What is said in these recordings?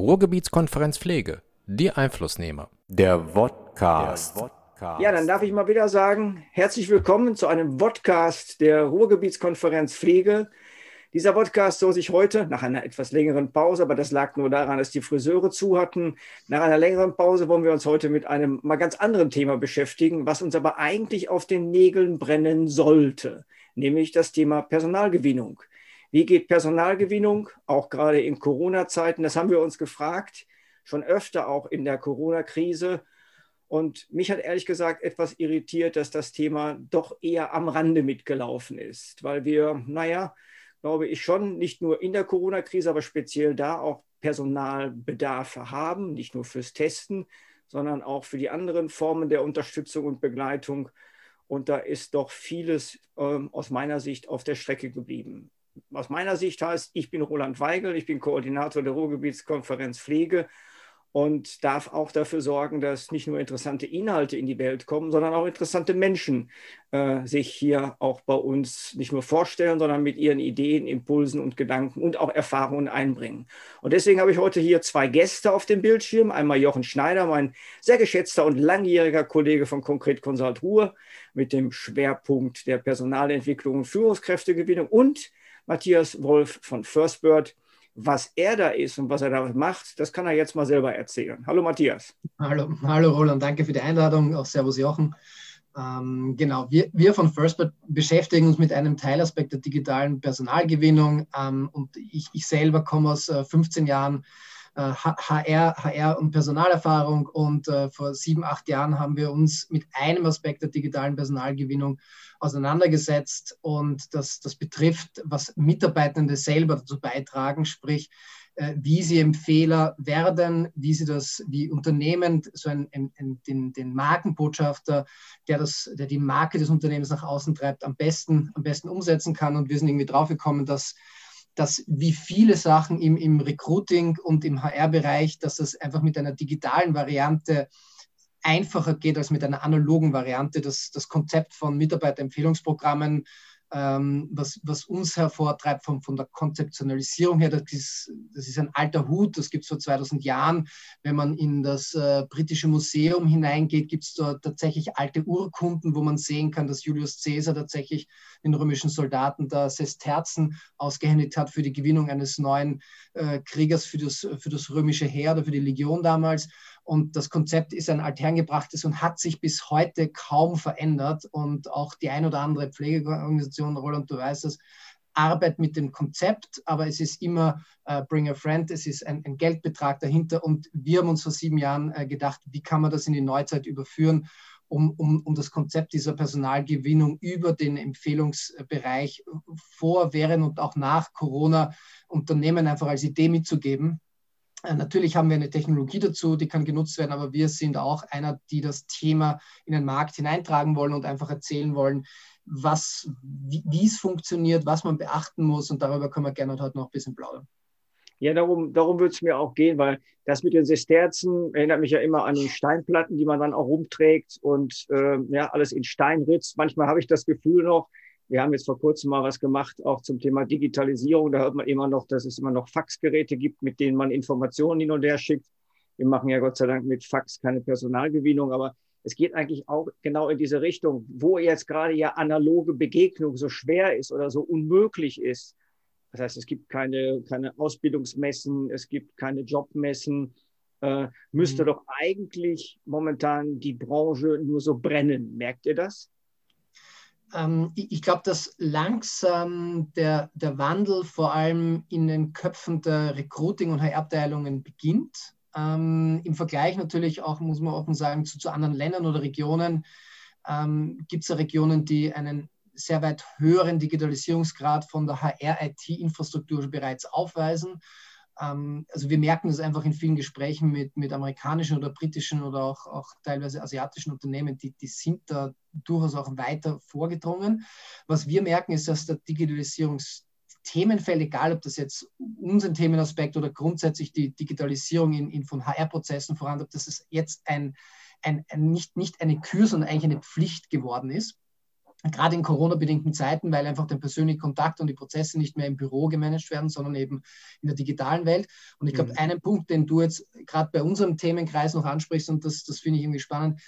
Ruhrgebietskonferenz Pflege, die Einflussnehmer. Der Vodcast. Ja, dann darf ich mal wieder sagen, herzlich willkommen zu einem Podcast der Ruhrgebietskonferenz Pflege. Dieser Podcast soll sich heute, nach einer etwas längeren Pause, aber das lag nur daran, dass die Friseure zu hatten, nach einer längeren Pause wollen wir uns heute mit einem mal ganz anderen Thema beschäftigen, was uns aber eigentlich auf den Nägeln brennen sollte, nämlich das Thema Personalgewinnung. Wie geht Personalgewinnung, auch gerade in Corona-Zeiten? Das haben wir uns gefragt, schon öfter auch in der Corona-Krise. Und mich hat ehrlich gesagt etwas irritiert, dass das Thema doch eher am Rande mitgelaufen ist, weil wir, naja, glaube ich schon, nicht nur in der Corona-Krise, aber speziell da auch Personalbedarfe haben, nicht nur fürs Testen, sondern auch für die anderen Formen der Unterstützung und Begleitung. Und da ist doch vieles ähm, aus meiner Sicht auf der Strecke geblieben aus meiner Sicht heißt, ich bin Roland Weigel, ich bin Koordinator der Ruhrgebietskonferenz Pflege und darf auch dafür sorgen, dass nicht nur interessante Inhalte in die Welt kommen, sondern auch interessante Menschen äh, sich hier auch bei uns nicht nur vorstellen, sondern mit ihren Ideen, Impulsen und Gedanken und auch Erfahrungen einbringen. Und deswegen habe ich heute hier zwei Gäste auf dem Bildschirm. Einmal Jochen Schneider, mein sehr geschätzter und langjähriger Kollege von Konkret Consult Ruhr mit dem Schwerpunkt der Personalentwicklung und Führungskräftegewinnung und Matthias Wolf von Firstbird. Was er da ist und was er da macht, das kann er jetzt mal selber erzählen. Hallo Matthias. Hallo, hallo Roland, danke für die Einladung. Auch Servus Jochen. Ähm, genau, wir, wir von Firstbird beschäftigen uns mit einem Teilaspekt der digitalen Personalgewinnung. Ähm, und ich, ich selber komme aus äh, 15 Jahren HR, äh, HR und Personalerfahrung. Und äh, vor sieben, acht Jahren haben wir uns mit einem Aspekt der digitalen Personalgewinnung auseinandergesetzt. Und das, das betrifft, was Mitarbeitende selber dazu beitragen, sprich, äh, wie sie Empfehler werden, wie sie das, wie Unternehmen so ein, ein, den, den Markenbotschafter, der, das, der die Marke des Unternehmens nach außen treibt, am besten, am besten umsetzen kann. Und wir sind irgendwie draufgekommen, dass dass wie viele Sachen im, im Recruiting und im HR-Bereich, dass das einfach mit einer digitalen Variante einfacher geht als mit einer analogen Variante. Das, das Konzept von Mitarbeiterempfehlungsprogrammen ähm, was, was uns hervortreibt von, von der Konzeptionalisierung her. Das ist, das ist ein alter Hut, das gibt es vor 2000 Jahren. Wenn man in das äh, britische Museum hineingeht, gibt es dort tatsächlich alte Urkunden, wo man sehen kann, dass Julius Caesar tatsächlich den römischen Soldaten da Sesterzen ausgehändigt hat für die Gewinnung eines neuen äh, Kriegers für das, für das römische Heer oder für die Legion damals. Und das Konzept ist ein althergebrachtes und hat sich bis heute kaum verändert. Und auch die ein oder andere Pflegeorganisation, Roland, du weißt es, arbeitet mit dem Konzept, aber es ist immer äh, Bring a Friend, es ist ein, ein, Geldbetrag dahinter. Und wir haben uns vor sieben Jahren äh, gedacht, wie kann man das in die Neuzeit überführen, um, um, um das Konzept dieser Personalgewinnung über den Empfehlungsbereich vor, während und auch nach Corona Unternehmen einfach als Idee mitzugeben natürlich haben wir eine Technologie dazu, die kann genutzt werden, aber wir sind auch einer, die das Thema in den Markt hineintragen wollen und einfach erzählen wollen, was, wie, wie es funktioniert, was man beachten muss und darüber können wir gerne heute noch ein bisschen plaudern. Ja, darum, darum würde es mir auch gehen, weil das mit den Sesterzen erinnert mich ja immer an die Steinplatten, die man dann auch rumträgt und äh, ja, alles in Stein ritzt. Manchmal habe ich das Gefühl noch, wir haben jetzt vor kurzem mal was gemacht, auch zum Thema Digitalisierung. Da hört man immer noch, dass es immer noch Faxgeräte gibt, mit denen man Informationen hin und her schickt. Wir machen ja Gott sei Dank mit Fax keine Personalgewinnung, aber es geht eigentlich auch genau in diese Richtung, wo jetzt gerade ja analoge Begegnung so schwer ist oder so unmöglich ist. Das heißt, es gibt keine, keine Ausbildungsmessen, es gibt keine Jobmessen. Äh, müsste mhm. doch eigentlich momentan die Branche nur so brennen. Merkt ihr das? Ähm, ich, ich glaube, dass langsam der, der Wandel vor allem in den Köpfen der Recruiting- und HR-Abteilungen beginnt. Ähm, Im Vergleich natürlich auch, muss man offen sagen, zu, zu anderen Ländern oder Regionen ähm, gibt es ja Regionen, die einen sehr weit höheren Digitalisierungsgrad von der HR-IT-Infrastruktur bereits aufweisen. Ähm, also wir merken das einfach in vielen Gesprächen mit, mit amerikanischen oder britischen oder auch, auch teilweise asiatischen Unternehmen, die, die sind da durchaus auch weiter vorgedrungen. Was wir merken, ist, dass der Digitalisierungs Themenfeld, egal ob das jetzt unseren Themenaspekt oder grundsätzlich die Digitalisierung in, in von HR-Prozessen vorantreibt, dass es jetzt ein, ein, ein, nicht, nicht eine Kür, sondern eigentlich eine Pflicht geworden ist. Gerade in Corona-bedingten Zeiten, weil einfach der persönliche Kontakt und die Prozesse nicht mehr im Büro gemanagt werden, sondern eben in der digitalen Welt. Und ich glaube, mhm. einen Punkt, den du jetzt gerade bei unserem Themenkreis noch ansprichst, und das, das finde ich irgendwie spannend,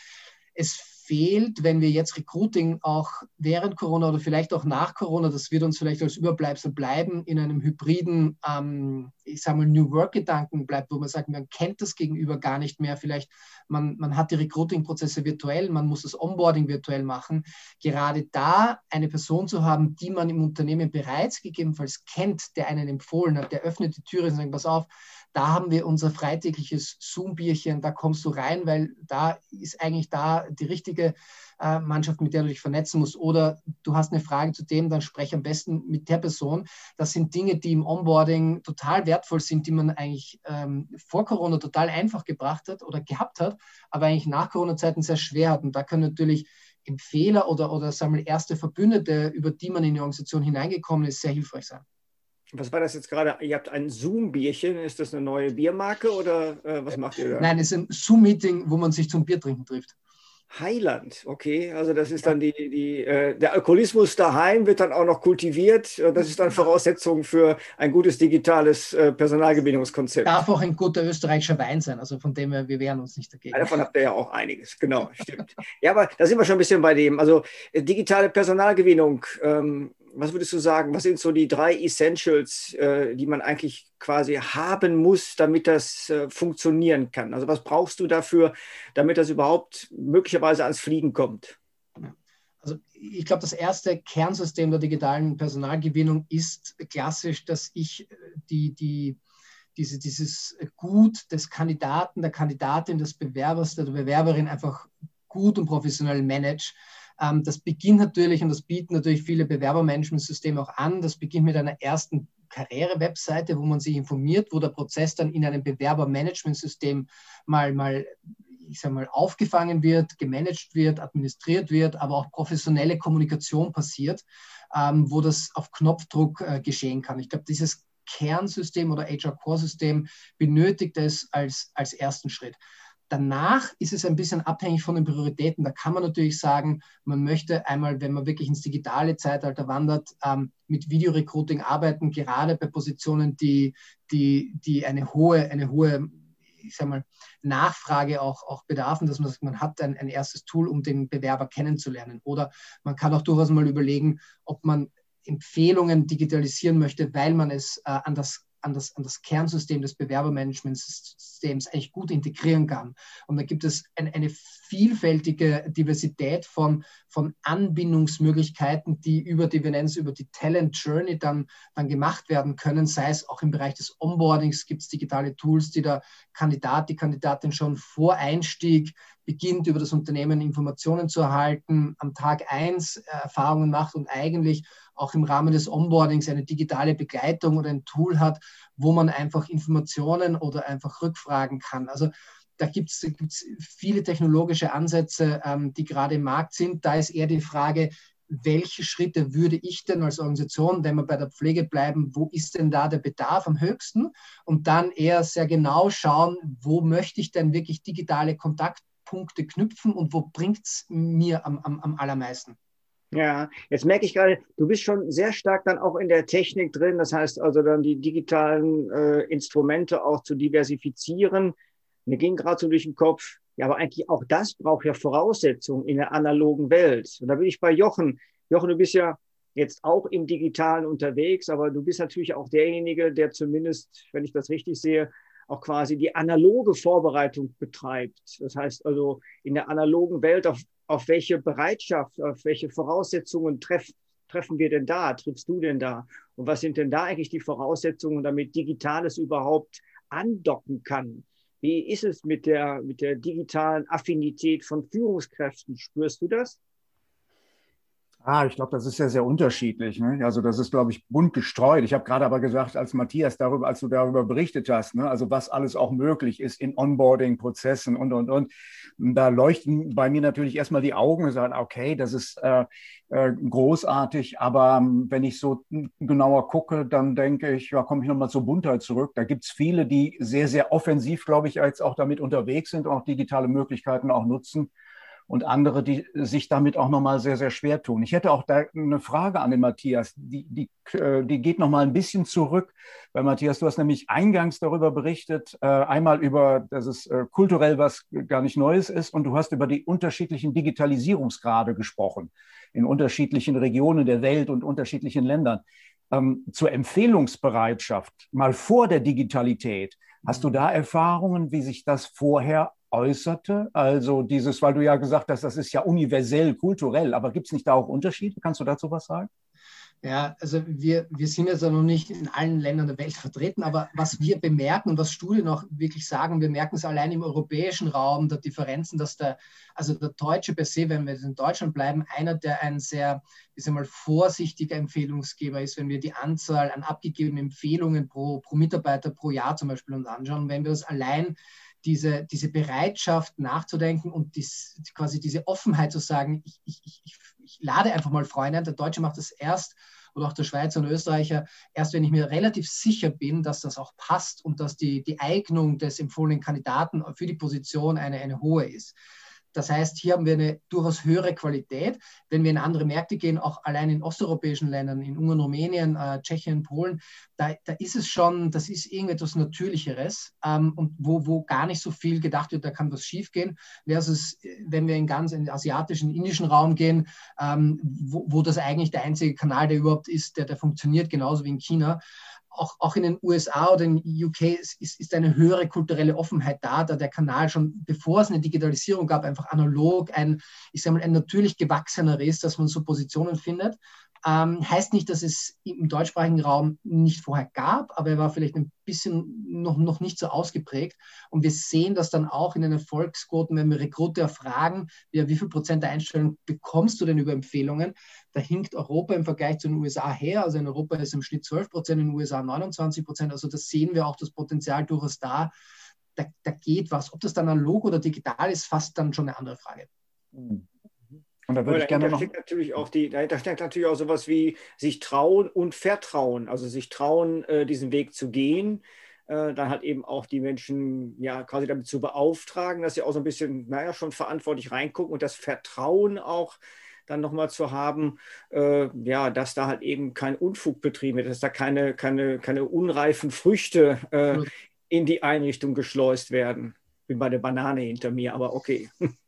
es fehlt, wenn wir jetzt Recruiting auch während Corona oder vielleicht auch nach Corona, das wird uns vielleicht als Überbleibsel bleiben, in einem hybriden, ähm, ich sage mal, New Work-Gedanken bleibt, wo man sagt, man kennt das Gegenüber gar nicht mehr. Vielleicht man, man hat die Recruiting-Prozesse virtuell, man muss das Onboarding virtuell machen. Gerade da eine Person zu haben, die man im Unternehmen bereits gegebenenfalls kennt, der einen empfohlen hat, der öffnet die Türe und sagt, pass auf, da haben wir unser freitägliches Zoom-Bierchen, da kommst du rein, weil da ist eigentlich da die richtige äh, Mannschaft, mit der du dich vernetzen musst. Oder du hast eine Frage zu dem, dann spreche am besten mit der Person. Das sind Dinge, die im Onboarding total wertvoll sind, die man eigentlich ähm, vor Corona total einfach gebracht hat oder gehabt hat, aber eigentlich nach Corona-Zeiten sehr schwer hat. Und da können natürlich Empfehler oder, oder sagen wir, erste Verbündete, über die man in die Organisation hineingekommen ist, sehr hilfreich sein. Was war das jetzt gerade? Ihr habt ein Zoom-Bierchen. Ist das eine neue Biermarke oder äh, was macht ihr da? Nein, es ist ein Zoom-Meeting, wo man sich zum Bier trinken trifft. Heiland, okay. Also das ist dann die, die äh, der Alkoholismus daheim wird dann auch noch kultiviert. Das ist dann Voraussetzung für ein gutes digitales äh, Personalgewinnungskonzept. Darf auch ein guter österreichischer Wein sein. Also von dem her, wir wehren uns nicht dagegen. Davon habt ihr ja auch einiges, genau, stimmt. ja, aber da sind wir schon ein bisschen bei dem. Also äh, digitale Personalgewinnung. Ähm, was würdest du sagen, was sind so die drei Essentials, äh, die man eigentlich quasi haben muss, damit das äh, funktionieren kann? Also was brauchst du dafür, damit das überhaupt möglicherweise ans Fliegen kommt? Also ich glaube, das erste Kernsystem der digitalen Personalgewinnung ist klassisch, dass ich äh, die, die, diese, dieses Gut des Kandidaten, der Kandidatin, des Bewerbers, der Bewerberin einfach gut und professionell manage ähm, das beginnt natürlich und das bieten natürlich viele Bewerbermanagementsysteme auch an. Das beginnt mit einer ersten Karriere-Webseite, wo man sich informiert, wo der Prozess dann in einem Bewerbermanagementsystem mal, mal ich sage mal, aufgefangen wird, gemanagt wird, administriert wird, aber auch professionelle Kommunikation passiert, ähm, wo das auf Knopfdruck äh, geschehen kann. Ich glaube, dieses Kernsystem oder HR-Core-System benötigt es als, als ersten Schritt. Danach ist es ein bisschen abhängig von den Prioritäten. Da kann man natürlich sagen, man möchte einmal, wenn man wirklich ins digitale Zeitalter wandert, ähm, mit Videorecruiting arbeiten, gerade bei Positionen, die, die, die eine hohe, eine hohe ich sag mal, Nachfrage auch, auch bedarfen, dass man man hat ein, ein erstes Tool, um den Bewerber kennenzulernen. Oder man kann auch durchaus mal überlegen, ob man Empfehlungen digitalisieren möchte, weil man es äh, an das an das, an das Kernsystem des Bewerbermanagementsystems eigentlich gut integrieren kann. Und da gibt es ein, eine vielfältige Diversität von, von Anbindungsmöglichkeiten, die über die, wir nennen es über die Talent Journey dann, dann gemacht werden können, sei es auch im Bereich des Onboardings gibt es digitale Tools, die der Kandidat, die Kandidatin schon vor Einstieg beginnt, über das Unternehmen Informationen zu erhalten, am Tag eins Erfahrungen macht und eigentlich auch im Rahmen des Onboardings eine digitale Begleitung oder ein Tool hat, wo man einfach Informationen oder einfach Rückfragen kann. Also da gibt es viele technologische Ansätze, ähm, die gerade im Markt sind. Da ist eher die Frage, welche Schritte würde ich denn als Organisation, wenn wir bei der Pflege bleiben, wo ist denn da der Bedarf am höchsten? Und dann eher sehr genau schauen, wo möchte ich denn wirklich digitale Kontaktpunkte knüpfen und wo bringt es mir am, am, am allermeisten? Ja, jetzt merke ich gerade, du bist schon sehr stark dann auch in der Technik drin. Das heißt also dann die digitalen äh, Instrumente auch zu diversifizieren. Mir ging gerade so durch den Kopf, ja, aber eigentlich auch das braucht ja Voraussetzungen in der analogen Welt. Und da bin ich bei Jochen. Jochen, du bist ja jetzt auch im Digitalen unterwegs, aber du bist natürlich auch derjenige, der zumindest, wenn ich das richtig sehe, auch quasi die analoge Vorbereitung betreibt. Das heißt also in der analogen Welt, auf, auf welche Bereitschaft, auf welche Voraussetzungen treff, treffen wir denn da, triffst du denn da? Und was sind denn da eigentlich die Voraussetzungen, damit Digitales überhaupt andocken kann? Wie ist es mit der, mit der digitalen Affinität von Führungskräften? Spürst du das? Ah, ich glaube, das ist ja sehr unterschiedlich. Ne? Also das ist, glaube ich, bunt gestreut. Ich habe gerade aber gesagt, als Matthias darüber, als du darüber berichtet hast, ne? also was alles auch möglich ist in Onboarding-Prozessen und und und, da leuchten bei mir natürlich erstmal die Augen und sagen, okay, das ist äh, äh, großartig, aber ähm, wenn ich so genauer gucke, dann denke ich, ja, komme ich nochmal zur Buntheit zurück. Da gibt es viele, die sehr, sehr offensiv, glaube ich, jetzt auch damit unterwegs sind und auch digitale Möglichkeiten auch nutzen. Und andere, die sich damit auch nochmal sehr, sehr schwer tun. Ich hätte auch da eine Frage an den Matthias, die, die, äh, die geht nochmal ein bisschen zurück, weil Matthias, du hast nämlich eingangs darüber berichtet, äh, einmal über, dass es äh, kulturell was gar nicht Neues ist und du hast über die unterschiedlichen Digitalisierungsgrade gesprochen in unterschiedlichen Regionen der Welt und unterschiedlichen Ländern. Ähm, zur Empfehlungsbereitschaft, mal vor der Digitalität, hast du da Erfahrungen, wie sich das vorher äußerte? Also dieses, weil du ja gesagt hast, das ist ja universell, kulturell, aber gibt es nicht da auch Unterschiede? Kannst du dazu was sagen? Ja, also wir, wir sind jetzt ja noch nicht in allen Ländern der Welt vertreten, aber was wir bemerken und was Studien auch wirklich sagen, wir merken es allein im europäischen Raum, der Differenzen, dass der, also der Deutsche per se, wenn wir in Deutschland bleiben, einer, der ein sehr, ich sag mal, vorsichtiger Empfehlungsgeber ist, wenn wir die Anzahl an abgegebenen Empfehlungen pro, pro Mitarbeiter pro Jahr zum Beispiel uns anschauen. Wenn wir das allein diese, diese Bereitschaft nachzudenken und dies, quasi diese Offenheit zu sagen, ich, ich, ich, ich lade einfach mal Freunde ein. Der Deutsche macht das erst oder auch der Schweizer und Österreicher, erst wenn ich mir relativ sicher bin, dass das auch passt und dass die, die Eignung des empfohlenen Kandidaten für die Position eine, eine hohe ist. Das heißt, hier haben wir eine durchaus höhere Qualität. Wenn wir in andere Märkte gehen, auch allein in osteuropäischen Ländern, in Ungarn, Rumänien, äh, Tschechien, Polen, da, da, ist es schon, das ist irgendetwas Natürlicheres ähm, und wo, wo gar nicht so viel gedacht wird, da kann was schiefgehen. Versus, wenn wir in ganz in den asiatischen, indischen Raum gehen, ähm, wo, wo das eigentlich der einzige Kanal, der überhaupt ist, der, der funktioniert, genauso wie in China auch, auch in den USA oder in UK ist, ist eine höhere kulturelle Offenheit da, da der Kanal schon, bevor es eine Digitalisierung gab, einfach analog ein, ich sage mal, ein natürlich gewachsener ist, dass man so Positionen findet. Ähm, heißt nicht, dass es im deutschsprachigen Raum nicht vorher gab, aber er war vielleicht ein bisschen noch, noch nicht so ausgeprägt. Und wir sehen das dann auch in den Erfolgsquoten, wenn wir Rekruter fragen, ja, wie viel Prozent der Einstellung bekommst du denn über Empfehlungen? Da hinkt Europa im Vergleich zu den USA her. Also in Europa ist im Schnitt 12 Prozent, in den USA 29 Prozent. Also das sehen wir auch das Potenzial durchaus da. da. Da geht was. Ob das dann analog oder digital ist, fast dann schon eine andere Frage. Mhm. Und da würde ich gerne noch. Steckt natürlich auch die, dahinter steckt natürlich auch sowas wie sich trauen und vertrauen. Also sich trauen, äh, diesen Weg zu gehen. Äh, dann halt eben auch die Menschen ja quasi damit zu beauftragen, dass sie auch so ein bisschen, naja, schon verantwortlich reingucken und das Vertrauen auch dann nochmal zu haben, äh, ja, dass da halt eben kein Unfug betrieben wird, dass da keine, keine, keine unreifen Früchte äh, in die Einrichtung geschleust werden. Bin bei der Banane hinter mir, aber okay.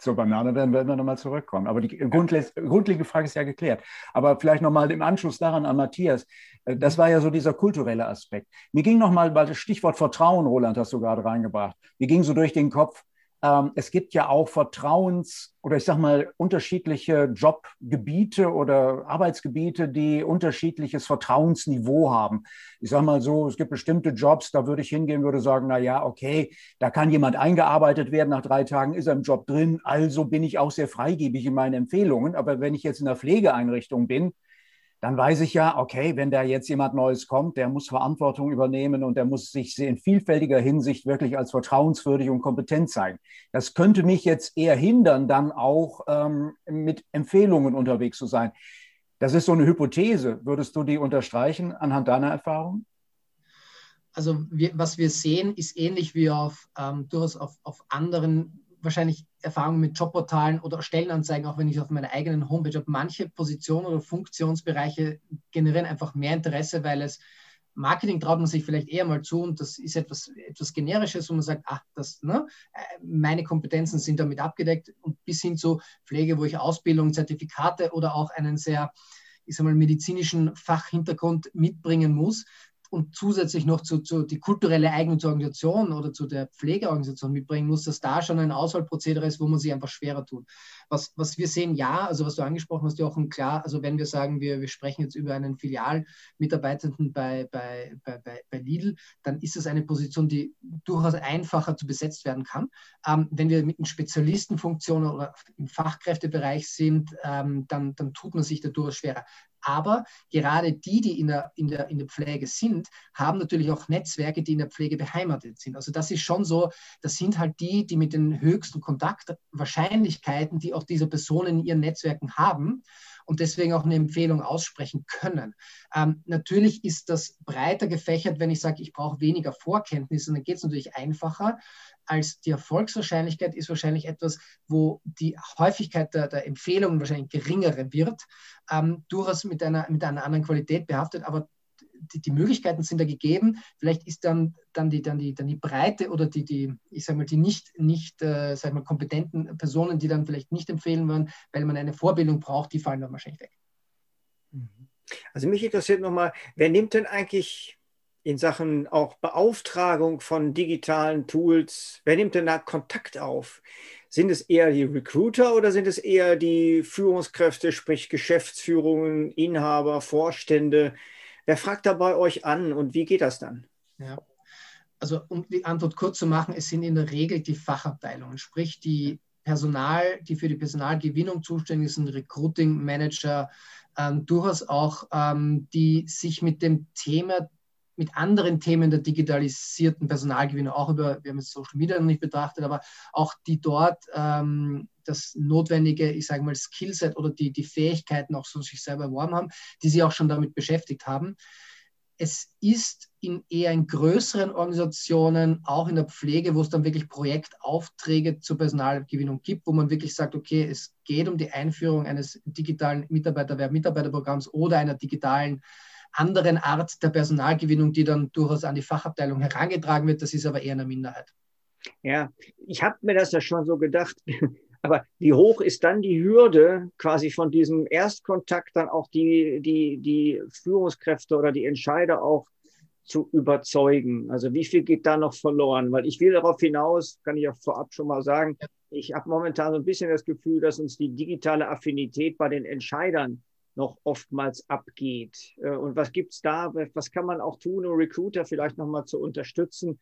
zur Banane werden, werden wir nochmal zurückkommen. Aber die grundlegende Frage ist ja geklärt. Aber vielleicht nochmal im Anschluss daran an Matthias. Äh, das war ja so dieser kulturelle Aspekt. Mir ging nochmal, weil das Stichwort Vertrauen, Roland, hast du gerade reingebracht, mir ging so durch den Kopf, es gibt ja auch Vertrauens- oder ich sage mal unterschiedliche Jobgebiete oder Arbeitsgebiete, die unterschiedliches Vertrauensniveau haben. Ich sage mal so, es gibt bestimmte Jobs, da würde ich hingehen, würde sagen, na ja, okay, da kann jemand eingearbeitet werden, nach drei Tagen ist er im Job drin, also bin ich auch sehr freigebig in meinen Empfehlungen. Aber wenn ich jetzt in der Pflegeeinrichtung bin, dann weiß ich ja, okay, wenn da jetzt jemand Neues kommt, der muss Verantwortung übernehmen und der muss sich in vielfältiger Hinsicht wirklich als vertrauenswürdig und kompetent sein. Das könnte mich jetzt eher hindern, dann auch ähm, mit Empfehlungen unterwegs zu sein. Das ist so eine Hypothese. Würdest du die unterstreichen anhand deiner Erfahrung? Also wir, was wir sehen, ist ähnlich wie auf, ähm, durchaus auf, auf anderen wahrscheinlich Erfahrungen mit Jobportalen oder Stellenanzeigen, auch wenn ich auf meiner eigenen Homepage habe. Manche Positionen oder Funktionsbereiche generieren einfach mehr Interesse, weil es Marketing traut man sich vielleicht eher mal zu und das ist etwas, etwas Generisches, wo man sagt, ach, das, ne, meine Kompetenzen sind damit abgedeckt und bis hin zu Pflege, wo ich Ausbildung, Zertifikate oder auch einen sehr, ich sag mal, medizinischen Fachhintergrund mitbringen muss, und zusätzlich noch zu, zu die kulturelle Eignung zur Organisation oder zu der Pflegeorganisation mitbringen muss, dass da schon ein Auswahlprozedere ist, wo man sich einfach schwerer tut. Was, was wir sehen, ja, also was du angesprochen hast, Jochen, klar, also wenn wir sagen, wir, wir sprechen jetzt über einen Filialmitarbeitenden bei, bei, bei, bei, Lidl, dann ist es eine Position, die durchaus einfacher zu besetzt werden kann. Ähm, wenn wir mit einer Spezialistenfunktion oder im Fachkräftebereich sind, ähm, dann, dann tut man sich da durchaus schwerer. Aber gerade die, die in der, in, der, in der Pflege sind, haben natürlich auch Netzwerke, die in der Pflege beheimatet sind. Also das ist schon so, das sind halt die, die mit den höchsten Kontaktwahrscheinlichkeiten, die auch diese Personen in ihren Netzwerken haben und deswegen auch eine Empfehlung aussprechen können. Ähm, natürlich ist das breiter gefächert, wenn ich sage, ich brauche weniger Vorkenntnisse, dann geht es natürlich einfacher. Als die Erfolgswahrscheinlichkeit ist wahrscheinlich etwas, wo die Häufigkeit der, der Empfehlungen wahrscheinlich geringere wird, ähm, durchaus mit einer, mit einer anderen Qualität behaftet, aber die, die, Möglichkeiten sind da gegeben. Vielleicht ist dann, dann, die, dann, die, dann die Breite oder die, die ich sage mal, die nicht, nicht äh, sag mal, kompetenten Personen, die dann vielleicht nicht empfehlen würden, weil man eine Vorbildung braucht, die fallen dann wahrscheinlich weg. Mhm. Also mich interessiert nochmal, wer nimmt denn eigentlich in Sachen auch Beauftragung von digitalen Tools, wer nimmt denn da Kontakt auf? Sind es eher die Recruiter oder sind es eher die Führungskräfte, sprich Geschäftsführungen, Inhaber, Vorstände? Wer fragt da bei euch an und wie geht das dann? Ja. Also um die Antwort kurz zu machen, es sind in der Regel die Fachabteilungen, sprich die Personal, die für die Personalgewinnung zuständig sind, Recruiting Manager, ähm, durchaus auch, ähm, die sich mit dem Thema, mit anderen Themen der digitalisierten Personalgewinnung, auch über, wir haben jetzt Social Media noch nicht betrachtet, aber auch die dort ähm, das notwendige, ich sage mal, Skillset oder die, die Fähigkeiten auch so sich selber erworben haben, die sich auch schon damit beschäftigt haben. Es ist in eher in größeren Organisationen, auch in der Pflege, wo es dann wirklich Projektaufträge zur Personalgewinnung gibt, wo man wirklich sagt, okay, es geht um die Einführung eines digitalen Mitarbeiterwerb-Mitarbeiterprogramms oder einer digitalen anderen Art der Personalgewinnung, die dann durchaus an die Fachabteilung herangetragen wird. Das ist aber eher eine Minderheit. Ja, ich habe mir das ja schon so gedacht. Aber wie hoch ist dann die Hürde, quasi von diesem Erstkontakt dann auch die, die, die Führungskräfte oder die Entscheider auch zu überzeugen? Also wie viel geht da noch verloren? Weil ich will darauf hinaus, kann ich ja vorab schon mal sagen, ich habe momentan so ein bisschen das Gefühl, dass uns die digitale Affinität bei den Entscheidern noch oftmals abgeht. Äh, und was gibt es da? Was kann man auch tun, um Recruiter vielleicht nochmal zu unterstützen,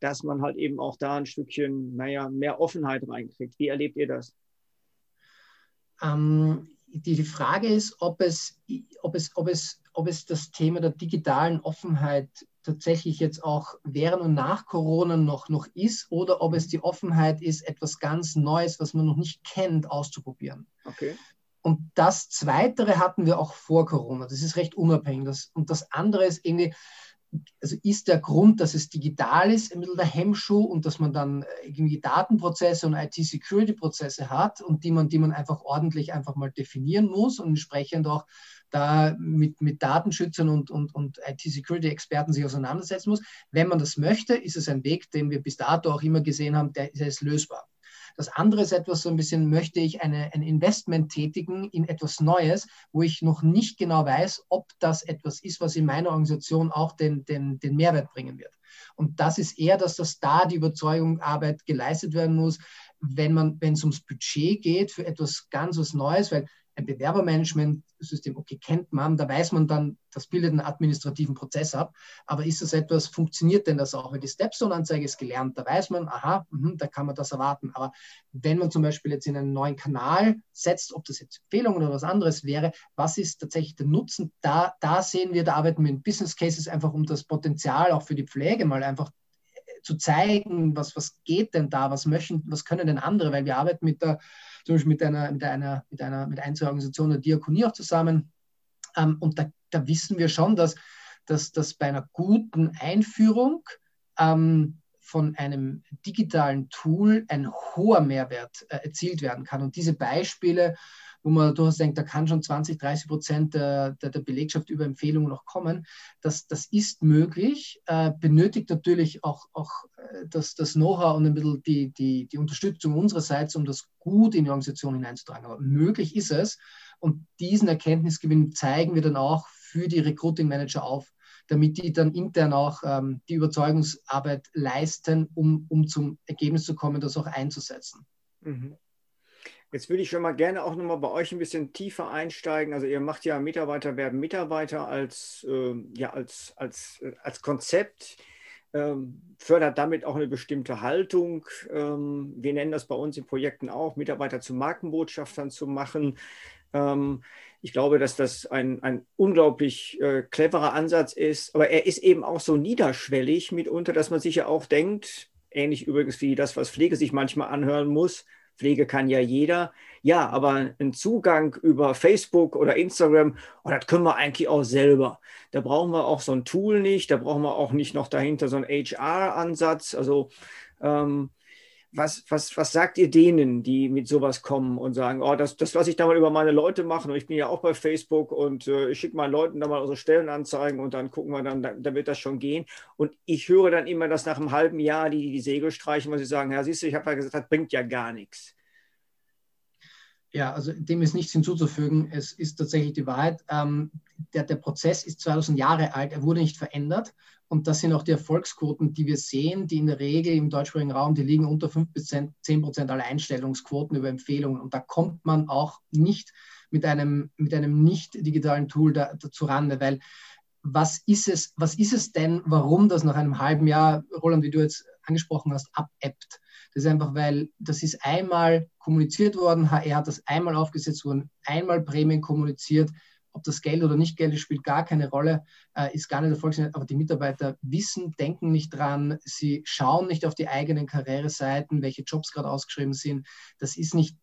dass man halt eben auch da ein Stückchen, naja, mehr Offenheit reinkriegt. Wie erlebt ihr das? Ähm, die, die Frage ist, ob es, ob, es, ob, es, ob es das Thema der digitalen Offenheit tatsächlich jetzt auch während und nach Corona noch, noch ist oder ob es die Offenheit ist, etwas ganz Neues, was man noch nicht kennt, auszuprobieren. Okay. Und das Zweite hatten wir auch vor Corona. Das ist recht unabhängig. Das, und das andere ist irgendwie, also ist der Grund, dass es digital ist, ein bisschen der Hemmschuh und dass man dann irgendwie Datenprozesse und IT-Security-Prozesse hat und die man, die man einfach ordentlich einfach mal definieren muss und entsprechend auch da mit, mit Datenschützern und, und, und IT-Security-Experten sich auseinandersetzen muss. Wenn man das möchte, ist es ein Weg, den wir bis dato auch immer gesehen haben, der, der ist lösbar. Das andere ist etwas so ein bisschen, möchte ich eine, ein Investment tätigen in etwas Neues, wo ich noch nicht genau weiß, ob das etwas ist, was in meiner Organisation auch den, den, den Mehrwert bringen wird. Und das ist eher, dass das da die Überzeugung Arbeit geleistet werden muss, wenn man, wenn es ums Budget geht für etwas ganz was Neues, weil ein Bewerbermanagementsystem, okay, kennt man, da weiß man dann, das bildet einen administrativen Prozess ab. Aber ist das etwas, funktioniert denn das auch? Weil die Stepstone-Anzeige ist gelernt, da weiß man, aha, mh, da kann man das erwarten. Aber wenn man zum Beispiel jetzt in einen neuen Kanal setzt, ob das jetzt Empfehlungen oder was anderes wäre, was ist tatsächlich der Nutzen? Da, da sehen wir, da arbeiten wir in Business Cases einfach, um das Potenzial auch für die Pflege mal einfach äh, zu zeigen, was, was geht denn da, was möchten, was können denn andere, weil wir arbeiten mit der zum Beispiel mit einer, mit einer, mit einer, mit Einzelorganisation der Diakonie auch zusammen. Ähm, und da, da, wissen wir schon, dass, dass, dass bei einer guten Einführung ähm, von einem digitalen Tool ein hoher Mehrwert äh, erzielt werden kann. Und diese Beispiele wo man durchaus denkt, da kann schon 20, 30 Prozent der, der, der Belegschaft über Empfehlungen noch kommen. Das, das ist möglich, äh, benötigt natürlich auch, auch äh, das, das Know-how und ein bisschen die, die, die Unterstützung unsererseits, um das gut in die Organisation hineinzutragen. Aber möglich ist es. Und diesen Erkenntnisgewinn zeigen wir dann auch für die Recruiting Manager auf, damit die dann intern auch ähm, die Überzeugungsarbeit leisten, um, um zum Ergebnis zu kommen, das auch einzusetzen. Mhm. Jetzt würde ich schon mal gerne auch nochmal bei euch ein bisschen tiefer einsteigen. Also ihr macht ja Mitarbeiter werden Mitarbeiter als, äh, ja, als, als, äh, als Konzept, ähm, fördert damit auch eine bestimmte Haltung. Ähm, wir nennen das bei uns in Projekten auch, Mitarbeiter zu Markenbotschaftern zu machen. Ähm, ich glaube, dass das ein, ein unglaublich äh, cleverer Ansatz ist, aber er ist eben auch so niederschwellig mitunter, dass man sich ja auch denkt, ähnlich übrigens wie das, was Pflege sich manchmal anhören muss, Pflege kann ja jeder. Ja, aber ein Zugang über Facebook oder Instagram, oh, das können wir eigentlich auch selber. Da brauchen wir auch so ein Tool nicht, da brauchen wir auch nicht noch dahinter so einen HR-Ansatz. Also ähm, was, was, was sagt ihr denen, die mit sowas kommen und sagen, oh, das, das lasse ich da mal über meine Leute machen und ich bin ja auch bei Facebook und äh, ich schicke meinen Leuten da mal unsere Stellenanzeigen und dann gucken wir dann, da, da, wird das schon gehen. Und ich höre dann immer, dass nach einem halben Jahr die die Segel streichen, weil sie sagen, ja, siehst du, ich habe ja gesagt, das bringt ja gar nichts. Ja, also dem ist nichts hinzuzufügen. Es ist tatsächlich die Wahrheit. Ähm, der, der Prozess ist 2000 Jahre alt, er wurde nicht verändert. Und das sind auch die Erfolgsquoten, die wir sehen, die in der Regel im deutschsprachigen Raum, die liegen unter 5 bis 10 Prozent aller Einstellungsquoten über Empfehlungen. Und da kommt man auch nicht mit einem, mit einem nicht digitalen Tool da, dazu ran, weil was ist es, was ist es denn, warum das nach einem halben Jahr, Roland, wie du jetzt angesprochen hast, abebbt? Das ist einfach, weil das ist einmal kommuniziert worden, HR hat das einmal aufgesetzt worden, einmal Prämien kommuniziert, ob das Geld oder nicht Geld ist, spielt gar keine Rolle, äh, ist gar nicht erfolgsreich. Aber die Mitarbeiter wissen, denken nicht dran, sie schauen nicht auf die eigenen Karriereseiten, welche Jobs gerade ausgeschrieben sind. Das ist nicht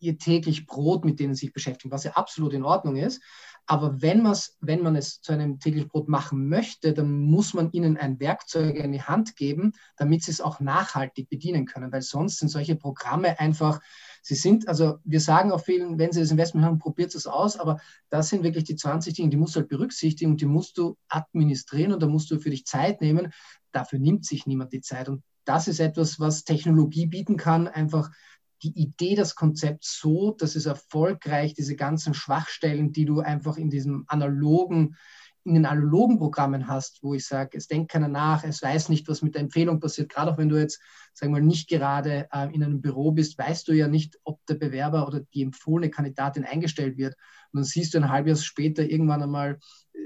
ihr täglich Brot, mit denen sie sich beschäftigen, was ja absolut in Ordnung ist. Aber wenn, wenn man es zu einem täglich Brot machen möchte, dann muss man ihnen ein Werkzeug in die Hand geben, damit sie es auch nachhaltig bedienen können, weil sonst sind solche Programme einfach, sie sind, also wir sagen auch vielen, wenn sie das Investment haben, probiert es aus, aber das sind wirklich die 20 Dinge, die musst du halt berücksichtigen und die musst du administrieren und da musst du für dich Zeit nehmen. Dafür nimmt sich niemand die Zeit und das ist etwas, was Technologie bieten kann, einfach die Idee, das Konzept so, dass es erfolgreich diese ganzen Schwachstellen, die du einfach in diesem analogen, in den analogen Programmen hast, wo ich sage, es denkt keiner nach, es weiß nicht, was mit der Empfehlung passiert. Gerade auch wenn du jetzt, sagen wir mal, nicht gerade äh, in einem Büro bist, weißt du ja nicht, ob der Bewerber oder die empfohlene Kandidatin eingestellt wird. Und dann siehst du ein halbes Jahr später irgendwann einmal,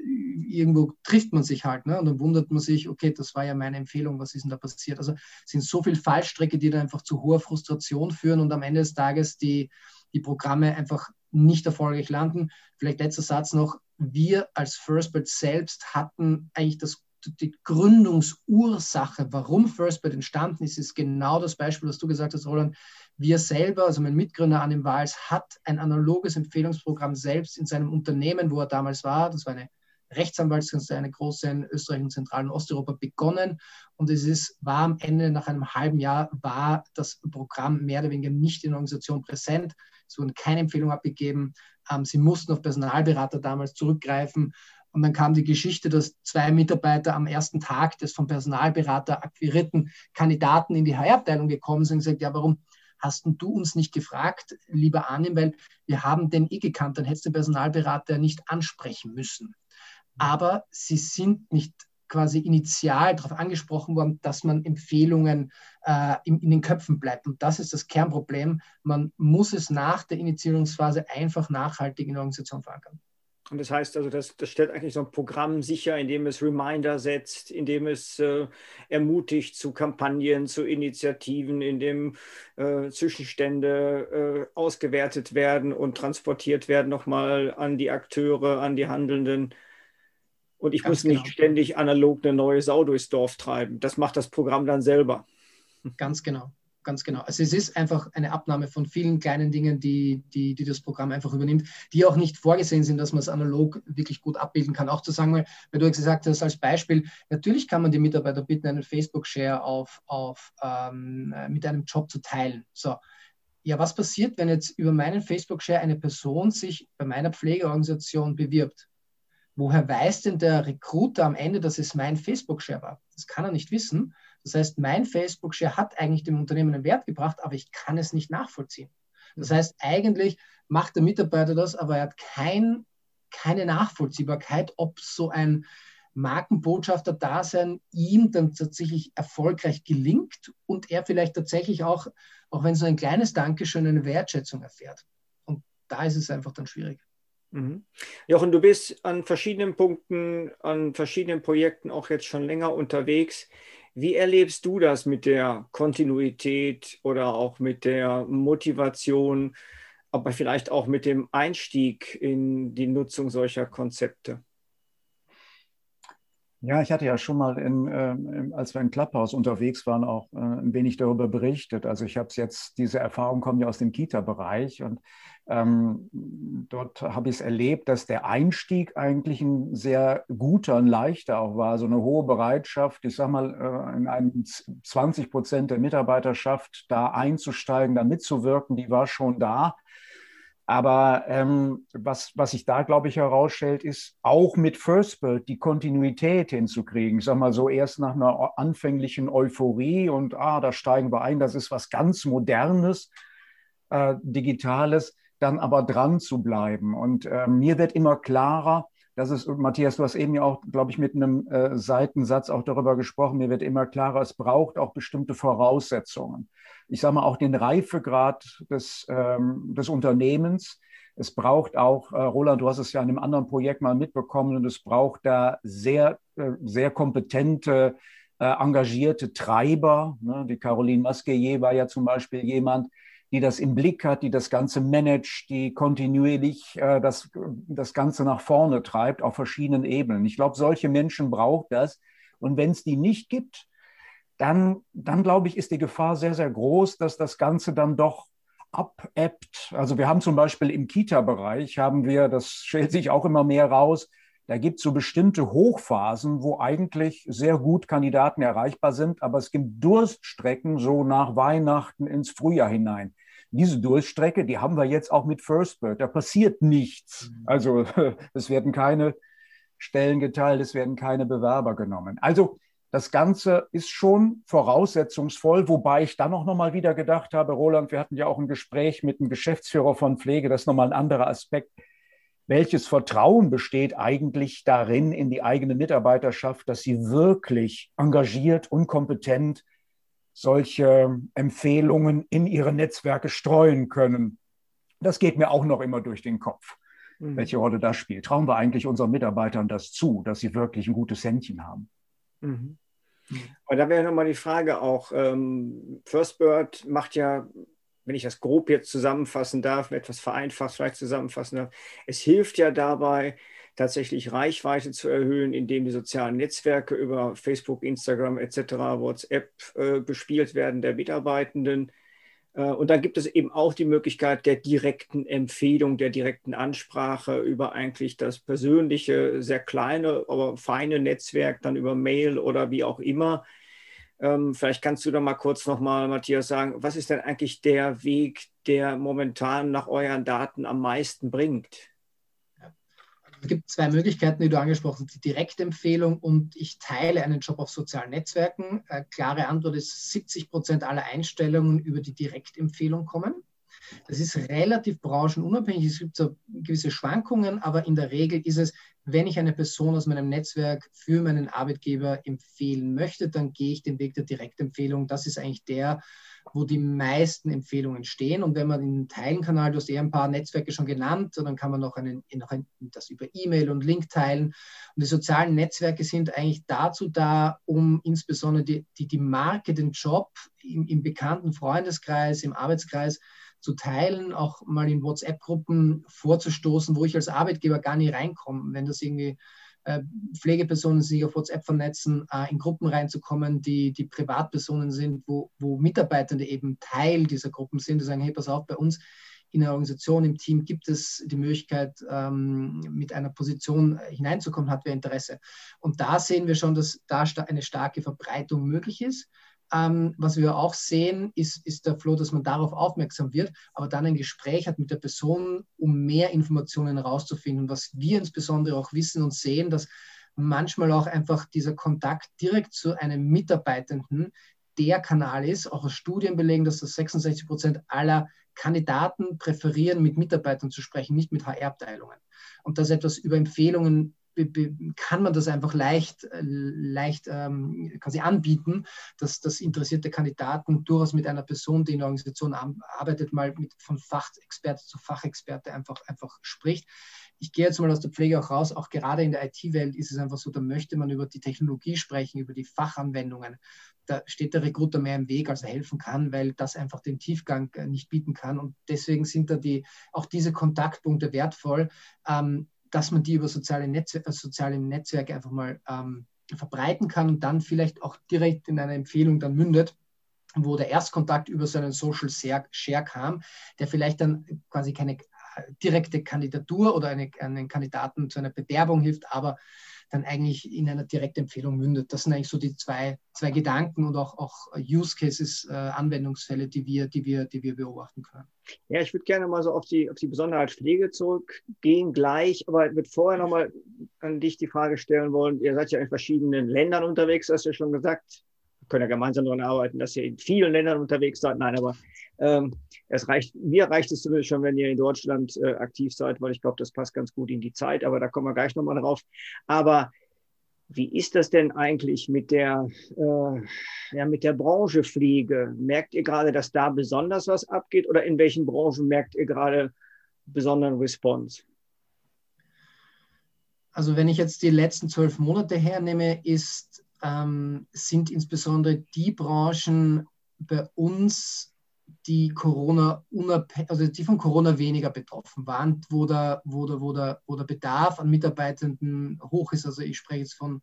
irgendwo trifft man sich halt. Ne? Und dann wundert man sich, okay, das war ja meine Empfehlung, was ist denn da passiert? Also sind so viele Fallstrecke, die da einfach zu hoher Frustration führen und am Ende des Tages die, die Programme einfach nicht erfolgreich landen. Vielleicht letzter Satz noch. Wir als FirstBird selbst hatten eigentlich das die Gründungsursache, warum FirstBird entstanden ist, ist genau das Beispiel, was du gesagt hast, Roland. Wir selber, also mein Mitgründer Anim Wals, hat ein analoges Empfehlungsprogramm selbst in seinem Unternehmen, wo er damals war. Das war eine Rechtsanwaltskanzlei, eine große in Österreich und Zentral- und Osteuropa begonnen. Und es ist, war am Ende, nach einem halben Jahr, war das Programm mehr oder weniger nicht in der Organisation präsent. Es wurden keine Empfehlungen abgegeben. Ähm, sie mussten auf Personalberater damals zurückgreifen. Und dann kam die Geschichte, dass zwei Mitarbeiter am ersten Tag des vom Personalberater akquirierten Kandidaten in die HR-Abteilung gekommen sind und gesagt, ja, warum hast du uns nicht gefragt, lieber Arnim, weil wir haben den eh gekannt, dann hättest du den Personalberater nicht ansprechen müssen aber sie sind nicht quasi initial darauf angesprochen worden, dass man Empfehlungen äh, in, in, den Köpfen bleibt. Und das ist das Kernproblem. Man muss es nach der Initiierungsphase einfach nachhaltig in der Organisation verankern. Und das heißt also, das, das stellt eigentlich so ein Programm sicher, indem es Reminder setzt, indem es äh, ermutigt zu Kampagnen, zu Initiativen, indem äh, Zwischenstände äh, ausgewertet werden und transportiert werden nochmal an die Akteure, an die Handelnden und ich Ganz muss nicht genau. ständig analog eine neue Sau durchs Dorf treiben. Das macht das Programm dann selber. Ganz genau. Ganz genau. Also es ist einfach eine Abnahme von vielen kleinen Dingen, die, die, die das Programm einfach übernimmt, die auch nicht vorgesehen sind, dass man es analog wirklich gut abbilden kann. Auch zu sagen, weil du gesagt hast, als Beispiel, natürlich kann man die Mitarbeiter bitten, einen Facebook-Share auf, auf, ähm, mit einem Job zu teilen. So, ja, was passiert, wenn jetzt über meinen Facebook-Share eine Person sich bei meiner Pflegeorganisation bewirbt? Woher weiß denn der Recruiter am Ende, dass es mein Facebook-Share war? Das kann er nicht wissen. Das heißt, mein Facebook-Share hat eigentlich dem Unternehmen einen Wert gebracht, aber ich kann es nicht nachvollziehen. Das mhm. heißt, eigentlich macht der Mitarbeiter das, aber er hat kein, keine Nachvollziehbarkeit, ob so ein Markenbotschafter-Dasein ihm dann tatsächlich erfolgreich gelingt und er vielleicht tatsächlich auch, auch wenn so ein kleines Dankeschön, eine Wertschätzung erfährt. Und da ist es einfach dann schwierig. Mhm. Jochen, du bist an verschiedenen Punkten, an verschiedenen Projekten auch jetzt schon länger unterwegs. Wie erlebst du das mit der Kontinuität oder auch mit der Motivation, aber vielleicht auch mit dem Einstieg in die Nutzung solcher Konzepte? Ja, ich hatte ja schon mal, in, äh, als wir in Clubhouse unterwegs waren, auch äh, ein wenig darüber berichtet. Also ich habe es jetzt, diese Erfahrung kommt ja aus dem Kita-Bereich und ähm, dort habe ich es erlebt, dass der Einstieg eigentlich ein sehr guter, ein leichter auch war. So eine hohe Bereitschaft, ich sage mal, äh, in einem 20 Prozent der Mitarbeiterschaft da einzusteigen, da mitzuwirken, die war schon da. Aber ähm, was, was sich da, glaube ich, herausstellt, ist auch mit First Bird die Kontinuität hinzukriegen. Ich sage mal so, erst nach einer anfänglichen Euphorie und ah, da steigen wir ein, das ist was ganz Modernes, äh, Digitales, dann aber dran zu bleiben. Und äh, mir wird immer klarer, das ist, Matthias, du hast eben ja auch, glaube ich, mit einem äh, Seitensatz auch darüber gesprochen, mir wird immer klarer, es braucht auch bestimmte Voraussetzungen. Ich sage mal auch den Reifegrad des, ähm, des Unternehmens. Es braucht auch, äh, Roland, du hast es ja in einem anderen Projekt mal mitbekommen, und es braucht da sehr, äh, sehr kompetente, äh, engagierte Treiber. Ne? Die Caroline Masquelier war ja zum Beispiel jemand, die das im Blick hat, die das Ganze managt, die kontinuierlich äh, das, das Ganze nach vorne treibt auf verschiedenen Ebenen. Ich glaube, solche Menschen braucht das. Und wenn es die nicht gibt, dann, dann glaube ich, ist die Gefahr sehr, sehr groß, dass das Ganze dann doch abebbt. Also wir haben zum Beispiel im Kita-Bereich, haben wir, das stellt sich auch immer mehr raus, da gibt es so bestimmte Hochphasen, wo eigentlich sehr gut Kandidaten erreichbar sind, aber es gibt Durststrecken so nach Weihnachten ins Frühjahr hinein diese Durchstrecke, die haben wir jetzt auch mit First Bird. Da passiert nichts. Mhm. Also es werden keine Stellen geteilt, es werden keine Bewerber genommen. Also das Ganze ist schon voraussetzungsvoll, wobei ich dann auch nochmal wieder gedacht habe, Roland, wir hatten ja auch ein Gespräch mit dem Geschäftsführer von Pflege, das ist nochmal ein anderer Aspekt. Welches Vertrauen besteht eigentlich darin in die eigene Mitarbeiterschaft, dass sie wirklich engagiert und kompetent solche Empfehlungen in ihre Netzwerke streuen können. Das geht mir auch noch immer durch den Kopf, mhm. welche Rolle das spielt. Trauen wir eigentlich unseren Mitarbeitern das zu, dass sie wirklich ein gutes Händchen haben? Mhm. Und da wäre nochmal die Frage auch, ähm, First Bird macht ja, wenn ich das grob jetzt zusammenfassen darf, etwas vereinfacht vielleicht zusammenfassen darf, es hilft ja dabei, tatsächlich Reichweite zu erhöhen, indem die sozialen Netzwerke über Facebook, Instagram etc., WhatsApp äh, bespielt werden der Mitarbeitenden. Äh, und dann gibt es eben auch die Möglichkeit der direkten Empfehlung, der direkten Ansprache über eigentlich das persönliche, sehr kleine, aber feine Netzwerk, dann über Mail oder wie auch immer. Ähm, vielleicht kannst du da mal kurz nochmal, Matthias, sagen, was ist denn eigentlich der Weg, der momentan nach euren Daten am meisten bringt? Es gibt zwei Möglichkeiten, die du angesprochen hast, die Direktempfehlung und ich teile einen Job auf sozialen Netzwerken. Äh, klare Antwort ist, 70 Prozent aller Einstellungen über die Direktempfehlung kommen. Das ist relativ branchenunabhängig. Es gibt so gewisse Schwankungen, aber in der Regel ist es, wenn ich eine Person aus meinem Netzwerk für meinen Arbeitgeber empfehlen möchte, dann gehe ich den Weg der Direktempfehlung. Das ist eigentlich der, wo die meisten Empfehlungen stehen. Und wenn man den Teilenkanal, du hast eher ein paar Netzwerke schon genannt, dann kann man noch, einen, noch ein, das über E-Mail und Link teilen. Und die sozialen Netzwerke sind eigentlich dazu da, um insbesondere die, die, die Marke, den Job im, im bekannten Freundeskreis, im Arbeitskreis zu teilen, auch mal in WhatsApp-Gruppen vorzustoßen, wo ich als Arbeitgeber gar nicht reinkomme. Wenn das irgendwie Pflegepersonen sich auf WhatsApp vernetzen, äh, in Gruppen reinzukommen, die, die Privatpersonen sind, wo, wo Mitarbeitende eben Teil dieser Gruppen sind, die sagen, hey, pass auf, bei uns in der Organisation, im Team gibt es die Möglichkeit, ähm, mit einer Position hineinzukommen, hat wer Interesse. Und da sehen wir schon, dass da eine starke Verbreitung möglich ist. Ähm, was wir auch sehen, ist, ist der Flow, dass man darauf aufmerksam wird, aber dann ein Gespräch hat mit der Person, um mehr Informationen herauszufinden. Was wir insbesondere auch wissen und sehen, dass manchmal auch einfach dieser Kontakt direkt zu einem Mitarbeitenden der Kanal ist. Auch aus Studien belegen, dass das 66 Prozent aller Kandidaten präferieren, mit Mitarbeitern zu sprechen, nicht mit HR-Abteilungen. Und dass etwas über Empfehlungen kann man das einfach leicht, äh, leicht ähm, quasi anbieten, dass, dass interessierte Kandidaten durchaus mit einer Person, die in der Organisation arbeitet, mal mit, von Fachexperte zu Fachexperte einfach, einfach spricht. Ich gehe jetzt mal aus der Pflege auch raus, auch gerade in der IT-Welt ist es einfach so, da möchte man über die Technologie sprechen, über die Fachanwendungen. Da steht der Recruiter mehr im Weg, als er helfen kann, weil das einfach den Tiefgang äh, nicht bieten kann. Und deswegen sind da die, auch diese Kontaktpunkte wertvoll. Ähm, dass man die über soziale, Netz, äh, soziale Netzwerke einfach mal ähm, verbreiten kann und dann vielleicht auch direkt in eine Empfehlung dann mündet wo der Erstkontakt über so einen Social Share kam, der vielleicht dann quasi keine direkte Kandidatur oder eine, einen Kandidaten zu einer Bewerbung hilft, aber dann eigentlich in einer direkten Empfehlung mündet. Das sind eigentlich so die zwei, zwei Gedanken und auch, auch Use Cases, äh, Anwendungsfälle, die wir, die, wir, die wir beobachten können. Ja, ich würde gerne mal so auf die, auf die Besonderheit Pflege zurückgehen gleich, aber ich würde vorher nochmal an dich die Frage stellen wollen. Ihr seid ja in verschiedenen Ländern unterwegs, hast du ja schon gesagt. Können ja gemeinsam daran arbeiten, dass ihr in vielen Ländern unterwegs seid. Nein, aber ähm, es reicht, mir reicht es zumindest schon, wenn ihr in Deutschland äh, aktiv seid, weil ich glaube, das passt ganz gut in die Zeit, aber da kommen wir gleich nochmal drauf. Aber wie ist das denn eigentlich mit der, äh, ja, mit der Branche Pflege? Merkt ihr gerade, dass da besonders was abgeht oder in welchen Branchen merkt ihr gerade besonderen Response? Also wenn ich jetzt die letzten zwölf Monate hernehme, ist, ähm, sind insbesondere die Branchen bei uns die Corona also die von Corona weniger betroffen waren, wo der, wo, der, wo, der, wo der Bedarf an Mitarbeitenden hoch ist. Also ich spreche jetzt von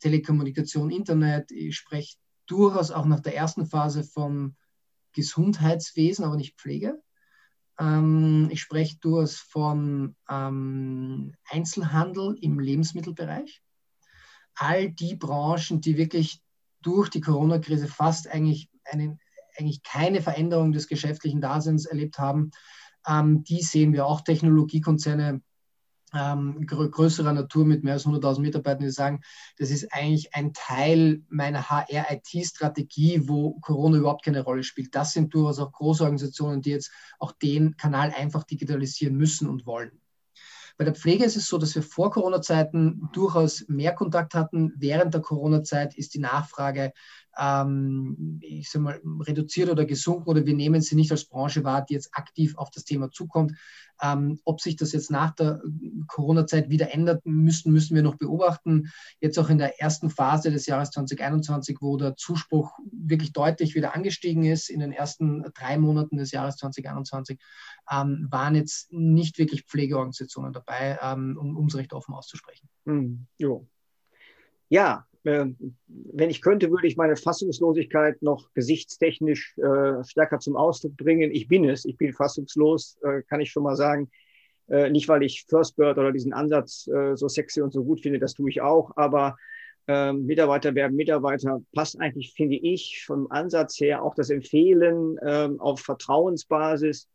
Telekommunikation, Internet, ich spreche durchaus auch nach der ersten Phase von Gesundheitswesen, aber nicht Pflege. Ähm, ich spreche durchaus von ähm, Einzelhandel im Lebensmittelbereich. All die Branchen, die wirklich durch die Corona-Krise fast eigentlich einen eigentlich keine Veränderung des geschäftlichen Daseins erlebt haben, ähm, die sehen wir auch Technologiekonzerne ähm, grö größerer Natur mit mehr als 100.000 Mitarbeitern, die sagen, das ist eigentlich ein Teil meiner HR-IT-Strategie, wo Corona überhaupt keine Rolle spielt. Das sind durchaus auch große Organisationen, die jetzt auch den Kanal einfach digitalisieren müssen und wollen. Bei der Pflege ist es so, dass wir vor Corona-Zeiten durchaus mehr Kontakt hatten. Während der Corona-Zeit ist die Nachfrage ähm, ich sag mal, reduziert oder gesunken oder wir nehmen sie nicht als Branche wahr, die jetzt aktiv auf das Thema zukommt. Ähm, ob sich das jetzt nach der Corona-Zeit wieder ändert, müssen, müssen wir noch beobachten. Jetzt auch in der ersten Phase des Jahres 2021, wo der Zuspruch wirklich deutlich wieder angestiegen ist, in den ersten drei Monaten des Jahres 2021, ähm, waren jetzt nicht wirklich Pflegeorganisationen dabei, ähm, um es recht offen auszusprechen. Hm, jo. Ja, wenn ich könnte, würde ich meine Fassungslosigkeit noch gesichtstechnisch äh, stärker zum Ausdruck bringen. Ich bin es, ich bin fassungslos, äh, kann ich schon mal sagen. Äh, nicht, weil ich First Bird oder diesen Ansatz äh, so sexy und so gut finde, das tue ich auch, aber ähm, Mitarbeiter werden Mitarbeiter passt eigentlich, finde ich, vom Ansatz her auch das Empfehlen ähm, auf Vertrauensbasis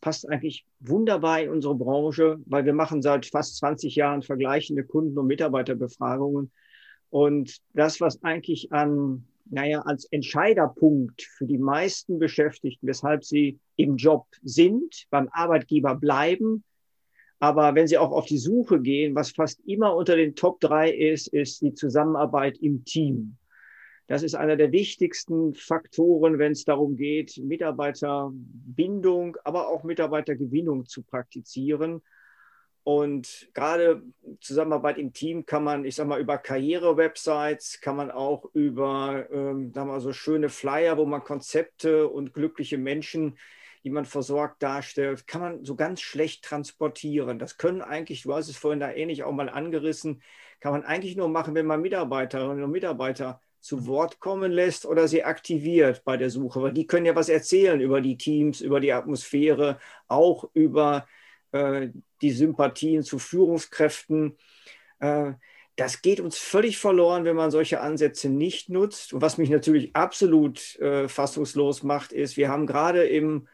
passt eigentlich wunderbar in unsere Branche, weil wir machen seit fast 20 Jahren vergleichende Kunden- und Mitarbeiterbefragungen und das, was eigentlich an, naja, als Entscheiderpunkt für die meisten Beschäftigten, weshalb sie im Job sind, beim Arbeitgeber bleiben, aber wenn Sie auch auf die Suche gehen, was fast immer unter den Top drei ist, ist die Zusammenarbeit im Team. Das ist einer der wichtigsten Faktoren, wenn es darum geht, Mitarbeiterbindung, aber auch Mitarbeitergewinnung zu praktizieren. Und gerade Zusammenarbeit im Team kann man, ich sag mal, über Karriere-Websites, kann man auch über, ähm, sagen wir mal, so schöne Flyer, wo man Konzepte und glückliche Menschen, die man versorgt, darstellt, kann man so ganz schlecht transportieren. Das können eigentlich, du hast es vorhin da ähnlich auch mal angerissen, kann man eigentlich nur machen, wenn man Mitarbeiterinnen und Mitarbeiter zu Wort kommen lässt oder sie aktiviert bei der Suche. Weil die können ja was erzählen über die Teams, über die Atmosphäre, auch über die Sympathien zu Führungskräften. Äh, das geht uns völlig verloren, wenn man solche Ansätze nicht nutzt. Und was mich natürlich absolut äh, fassungslos macht, ist, wir haben gerade im,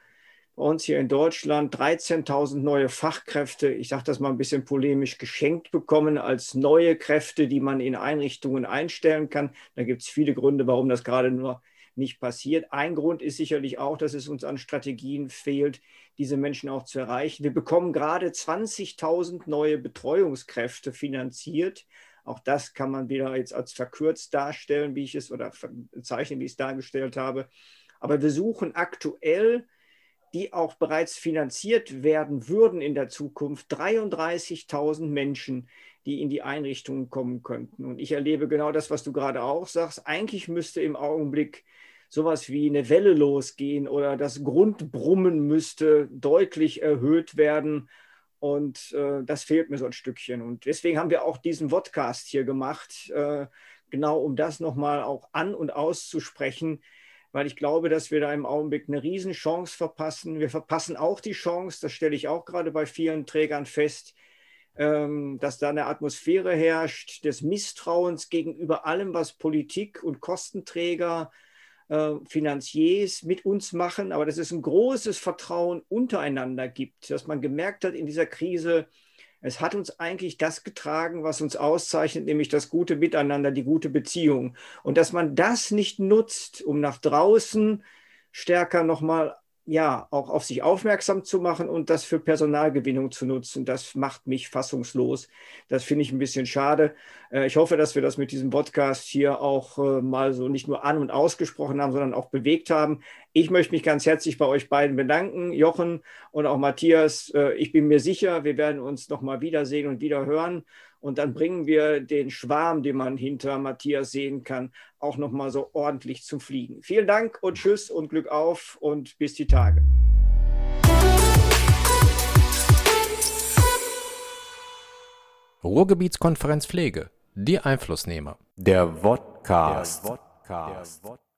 bei uns hier in Deutschland 13.000 neue Fachkräfte, ich sage das mal ein bisschen polemisch, geschenkt bekommen als neue Kräfte, die man in Einrichtungen einstellen kann. Da gibt es viele Gründe, warum das gerade nur nicht passiert. Ein Grund ist sicherlich auch, dass es uns an Strategien fehlt, diese Menschen auch zu erreichen. Wir bekommen gerade 20.000 neue Betreuungskräfte finanziert. Auch das kann man wieder jetzt als verkürzt darstellen, wie ich es oder zeichnen, wie ich es dargestellt habe. Aber wir suchen aktuell, die auch bereits finanziert werden würden in der Zukunft, 33.000 Menschen, die in die Einrichtungen kommen könnten. Und ich erlebe genau das, was du gerade auch sagst. Eigentlich müsste im Augenblick sowas wie eine Welle losgehen oder das Grundbrummen müsste deutlich erhöht werden. Und äh, das fehlt mir so ein Stückchen. Und deswegen haben wir auch diesen Podcast hier gemacht. Äh, genau um das nochmal auch an und auszusprechen, weil ich glaube, dass wir da im Augenblick eine Riesenchance verpassen. Wir verpassen auch die Chance, das stelle ich auch gerade bei vielen Trägern fest, ähm, dass da eine Atmosphäre herrscht des Misstrauens gegenüber allem, was Politik und Kostenträger, äh, Finanziers mit uns machen, aber dass es ein großes Vertrauen untereinander gibt, dass man gemerkt hat in dieser Krise, es hat uns eigentlich das getragen, was uns auszeichnet, nämlich das gute Miteinander, die gute Beziehung. Und dass man das nicht nutzt, um nach draußen stärker nochmal ja, auch auf sich aufmerksam zu machen und das für Personalgewinnung zu nutzen. Das macht mich fassungslos. Das finde ich ein bisschen schade. Äh, ich hoffe, dass wir das mit diesem Podcast hier auch äh, mal so nicht nur an und ausgesprochen haben, sondern auch bewegt haben. Ich möchte mich ganz herzlich bei euch beiden bedanken, Jochen und auch Matthias. Äh, ich bin mir sicher, wir werden uns noch mal wiedersehen und wieder hören. Und dann bringen wir den Schwarm, den man hinter Matthias sehen kann, auch nochmal so ordentlich zum Fliegen. Vielen Dank und Tschüss und Glück auf und bis die Tage. Ruhrgebietskonferenz Pflege, die Einflussnehmer. Der Vodcast. Der Vodcast.